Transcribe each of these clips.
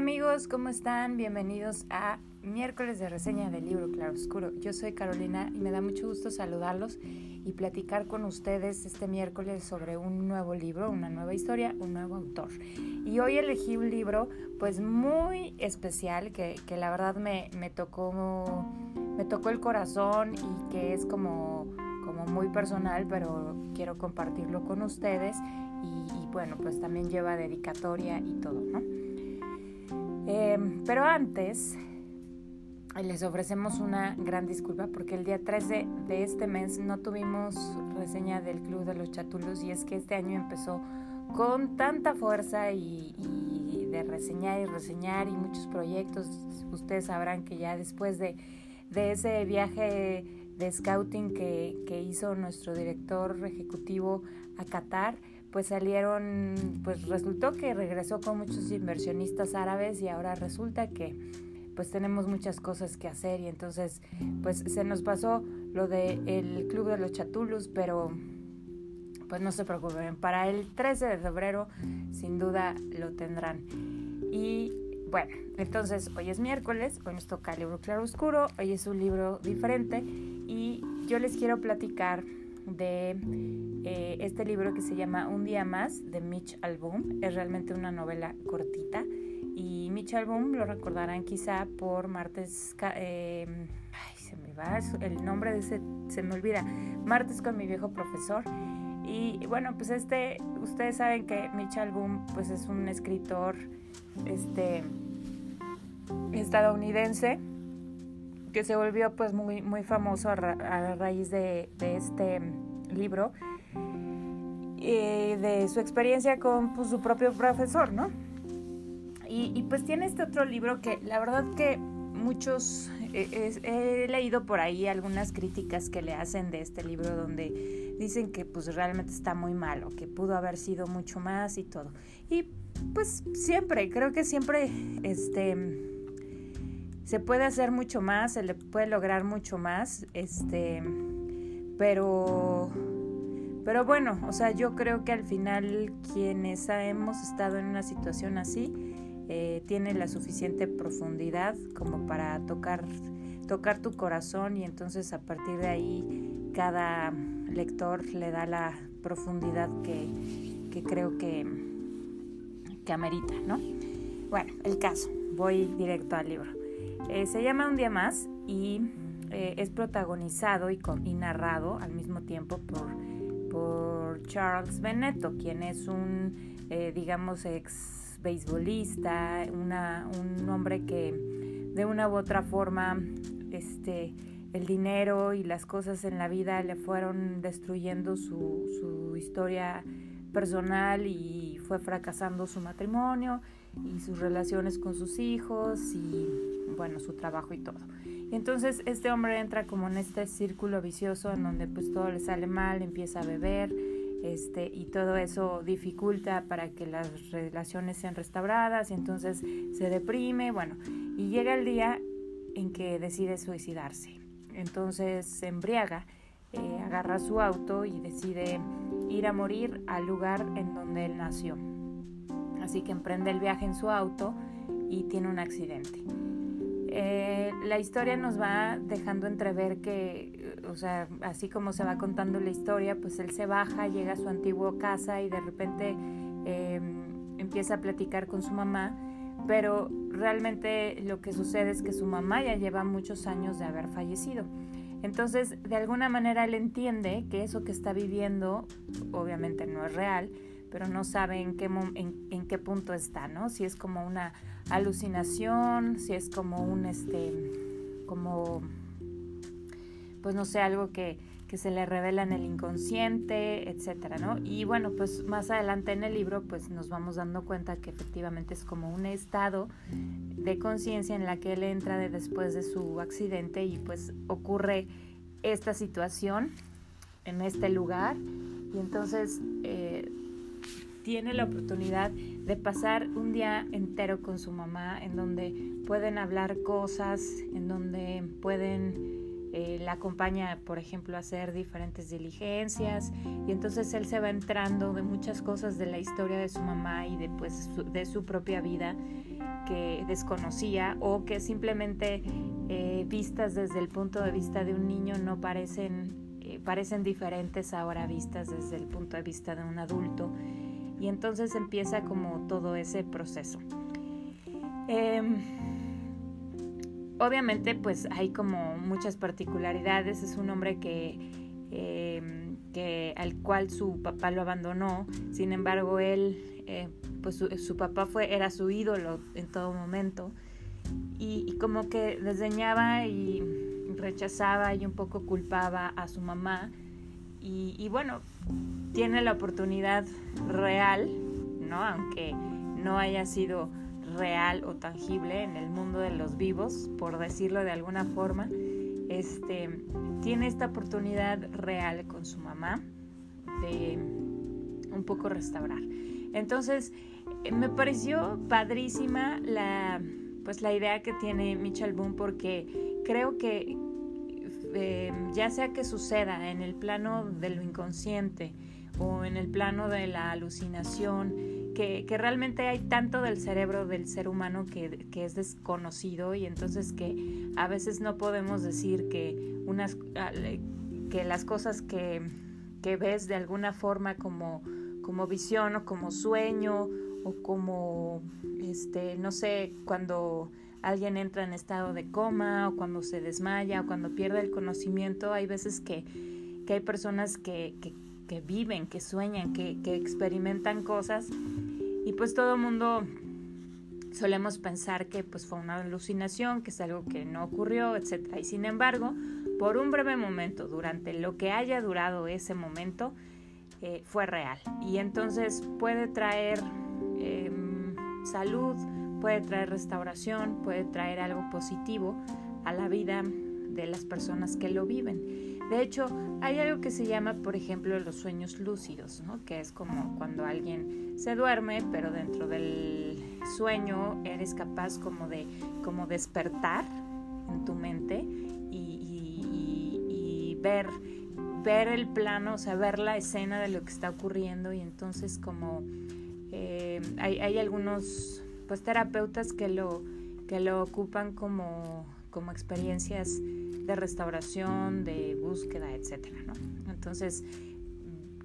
amigos, ¿cómo están? Bienvenidos a miércoles de reseña del libro Claro Oscuro. Yo soy Carolina y me da mucho gusto saludarlos y platicar con ustedes este miércoles sobre un nuevo libro, una nueva historia, un nuevo autor. Y hoy elegí un libro pues muy especial que, la verdad me, tocó, me tocó el corazón y que es como, como muy personal, pero quiero compartirlo con ustedes y, y bueno, pues también lleva dedicatoria y todo, ¿no? Em, pero antes les ofrecemos una gran disculpa porque el día 13 de este mes no tuvimos reseña del Club de los Chatulos y es que este año empezó con tanta fuerza y, de reseñar y reseñar y muchos proyectos. Ustedes sabrán que ya después de, ese viaje de scouting que, que hizo nuestro director ejecutivo a Qatar, pues salieron, pues resultó que regresó con muchos inversionistas árabes y ahora resulta que pues tenemos muchas cosas que hacer y entonces pues se nos pasó lo del el Club de los Chatulus, pero pues no se preocupen, para el 13 de febrero sin duda lo tendrán. Y bueno, entonces hoy es miércoles, hoy nos toca el libro Claro Oscuro, hoy es un libro diferente y yo les quiero platicar de eh, este libro que se llama Un día más de Mitch Album. Es realmente una novela cortita y Mitch Album lo recordarán quizá por Martes... Eh, ay, se me va el nombre de ese, se me olvida. Martes con mi viejo profesor. Y bueno, pues este, ustedes saben que Mitch Album pues es un escritor este, estadounidense que se volvió pues muy, muy famoso a, raíz de, este libro y de su experiencia con pues, su propio profesor, ¿no? Y, pues tiene este otro libro que la verdad que muchos, eh, he leído por ahí algunas críticas que le hacen de este libro donde dicen que pues realmente está muy malo, que pudo haber sido mucho más y todo. Y pues siempre, creo que siempre, este se puede hacer mucho más, se le puede lograr mucho más, este, pero, pero bueno, o sea, yo creo que al final quienes hemos estado en una situación así, eh, tiene la suficiente profundidad como para tocar, tocar tu corazón y entonces a partir de ahí cada lector le da la profundidad que, que creo que, que amerita, ¿no? Bueno, el caso, voy directo al libro. Eh, se llama Un día más y eh, es protagonizado y, narrado al mismo tiempo por, por Charles Benetto, quien es un, eh, digamos, ex beisbolista, un hombre que de una u otra forma este, el dinero y las cosas en la vida le fueron destruyendo su, su historia personal y fue fracasando su matrimonio y sus relaciones con sus hijos y bueno, su trabajo y todo. Y entonces este hombre entra como en este círculo vicioso en donde pues todo le sale mal, empieza a beber, este, y todo eso dificulta para que las relaciones sean restauradas y entonces se deprime, bueno, y llega el día en que decide suicidarse. Entonces se embriaga, eh, agarra su auto y decide ir a morir al lugar en donde él nació. Así que emprende el viaje en su auto y tiene un accidente. Eh, la historia nos va dejando entrever que, o sea, así como se va contando la historia, pues él se baja, llega a su antigua casa y de repente em, empieza a platicar con su mamá, pero realmente lo que sucede es que su mamá ya lleva muchos años de haber fallecido. Entonces, de alguna manera él entiende que eso que está viviendo obviamente no es real, pero no sabe en qué, en, qué punto está, ¿no? Si es como una alucinación, si es como un, este, como, pues no sé, algo que, que se le revela en el inconsciente, etcétera, ¿no? Y bueno, pues más adelante en el libro, pues nos vamos dando cuenta que efectivamente es como un estado de conciencia en la que él entra de después de su accidente y pues ocurre esta situación en este lugar y entonces eh, tiene la oportunidad de pasar un día entero con su mamá, en donde pueden hablar cosas, en donde pueden eh, la acompaña, por ejemplo, a hacer diferentes diligencias. Y entonces él se va entrando de muchas cosas de la historia de su mamá y de, pues, de su propia vida que desconocía o que simplemente eh, vistas desde el punto de vista de un niño no parecen, eh, parecen diferentes ahora vistas desde el punto de vista de un adulto y entonces empieza como todo ese proceso. Em, obviamente pues hay como muchas particularidades, es un hombre que, em, que al cual su papá lo abandonó, sin embargo él, eh, pues su, papá fue, era su ídolo en todo momento. Y, como que desdeñaba y rechazaba y un poco culpaba a su mamá y, bueno, tiene la oportunidad real, ¿no? Aunque no haya sido real o tangible en el mundo de los vivos, por decirlo de alguna forma, este, tiene esta oportunidad real con su mamá de un poco restaurar. Entonces, me pareció padrísima la, pues, la idea que tiene Mitchell Boone porque creo que eh, ya sea que suceda en el plano de lo inconsciente o en el plano de la alucinación, que, realmente hay tanto del cerebro del ser humano que, es desconocido y entonces que a veces no podemos decir que, unas, ah, que las cosas que, ves de alguna forma como, como visión o como sueño o como, este, no sé, cuando alguien entra en estado de coma o cuando se desmaya o cuando pierde el conocimiento, hay veces que, que hay personas que, que, que viven, que sueñan, que, que experimentan cosas y pues todo el mundo solemos pensar que pues fue una alucinación, que es algo que no ocurrió, etc. Y sin embargo, por un breve momento, durante lo que haya durado ese momento, eh, fue real. Y entonces puede traer em, salud, puede traer restauración, puede traer algo positivo a la vida de las personas que lo viven. De hecho, hay algo que se llama, por ejemplo, los sueños lúcidos, ¿no? que es como cuando alguien se duerme, pero dentro del sueño eres capaz como de como despertar en tu mente y, ver, ver el plano, o sea, ver la escena de lo que está ocurriendo y entonces como eh, hay, hay algunos pues terapeutas que lo, que lo ocupan como, como experiencias de restauración, de búsqueda, etcétera, ¿no? Entonces,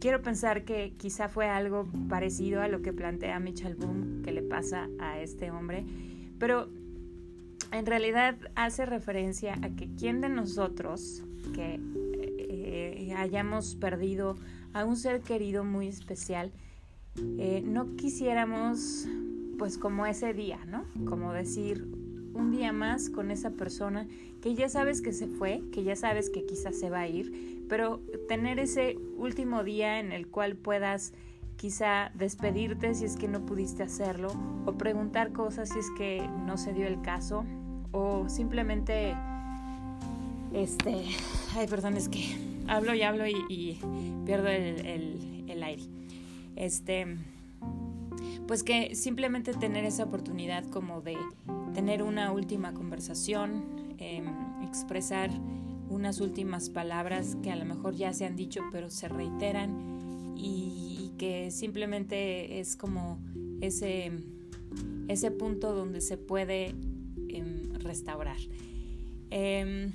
quiero pensar que quizá fue algo parecido a lo que plantea Mitchell Boom que le pasa a este hombre, pero en realidad hace referencia a que quien de nosotros que eh, hayamos perdido a un ser querido muy especial, eh, no quisiéramos pues como ese día, ¿no? Como decir, un día más con esa persona que ya sabes que se fue, que ya sabes que quizás se va a ir, pero tener ese último día en el cual puedas quizá despedirte si es que no pudiste hacerlo o preguntar cosas si es que no se dio el caso o simplemente este ay perdón es que hablo y hablo y, pierdo el, el aire este pues que simplemente tener esa oportunidad como de tener una última conversación, em, expresar unas últimas palabras que a lo mejor ya se han dicho pero se reiteran y, que simplemente es como ese, ese punto donde se puede em, restaurar. Em,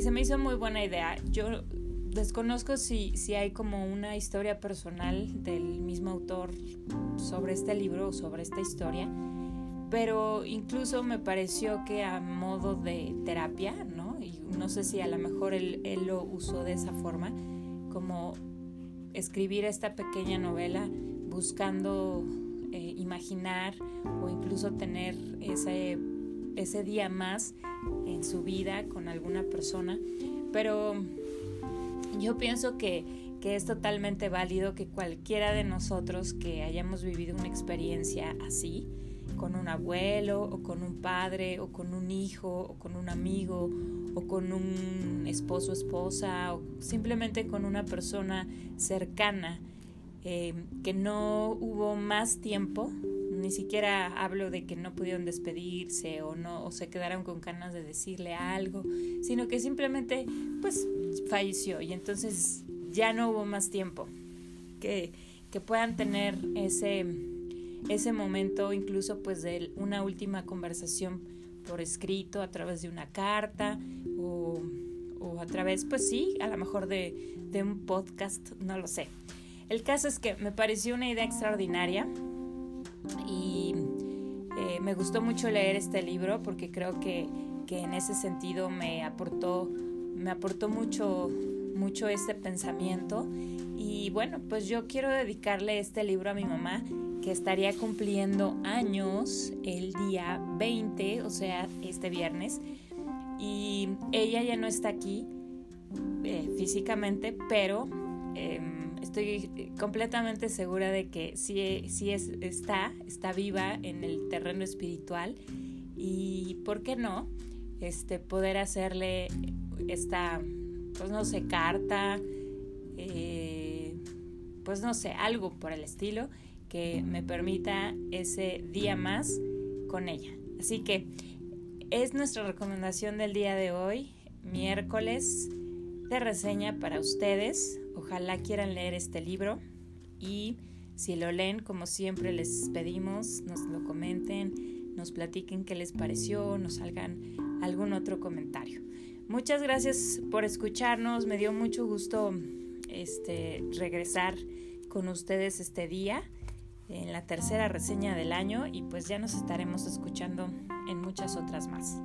se me hizo muy buena idea. Yo desconozco si, si hay como una historia personal del mismo autor sobre este libro o sobre esta historia, pero incluso me pareció que a modo de terapia, ¿no? Y no sé si a lo mejor él, él lo usó de esa forma, como escribir esta pequeña novela buscando eh, imaginar o incluso tener ese, ese día más en su vida con alguna persona, pero yo pienso que, que es totalmente válido que cualquiera de nosotros que hayamos vivido una experiencia así, con un abuelo o con un padre o con un hijo o con un amigo o con un esposo esposa o simplemente con una persona cercana eh, que no hubo más tiempo ni siquiera hablo de que no pudieron despedirse o no o se quedaron con ganas de decirle algo, sino que simplemente pues falleció y entonces ya no hubo más tiempo que, que puedan tener ese ese momento incluso pues de una última conversación por escrito a través de una carta o, o a través pues sí a lo mejor de, de un podcast no lo sé. El caso es que me pareció una idea extraordinaria y eh, me gustó mucho leer este libro porque creo que, que, en ese sentido me aportó, me aportó mucho, mucho este pensamiento. Y bueno, pues yo quiero dedicarle este libro a mi mamá que estaría cumpliendo años el día 20, o sea, este viernes. Y ella ya no está aquí eh, físicamente, pero... Eh, estoy completamente segura de que sí, sí es, está, está viva en el terreno espiritual y, ¿por qué no? Este, poder hacerle esta, pues no sé, carta, eh, pues no sé, algo por el estilo que me permita ese día más con ella. Así que es nuestra recomendación del día de hoy, miércoles de reseña para ustedes. Ojalá quieran leer este libro y si lo leen, como siempre les pedimos, nos lo comenten, nos platiquen qué les pareció, nos salgan algún otro comentario. Muchas gracias por escucharnos, me dio mucho gusto este, regresar con ustedes este día en la tercera reseña del año y pues ya nos estaremos escuchando en muchas otras más.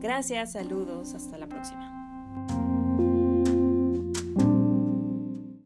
Gracias, saludos, hasta la próxima.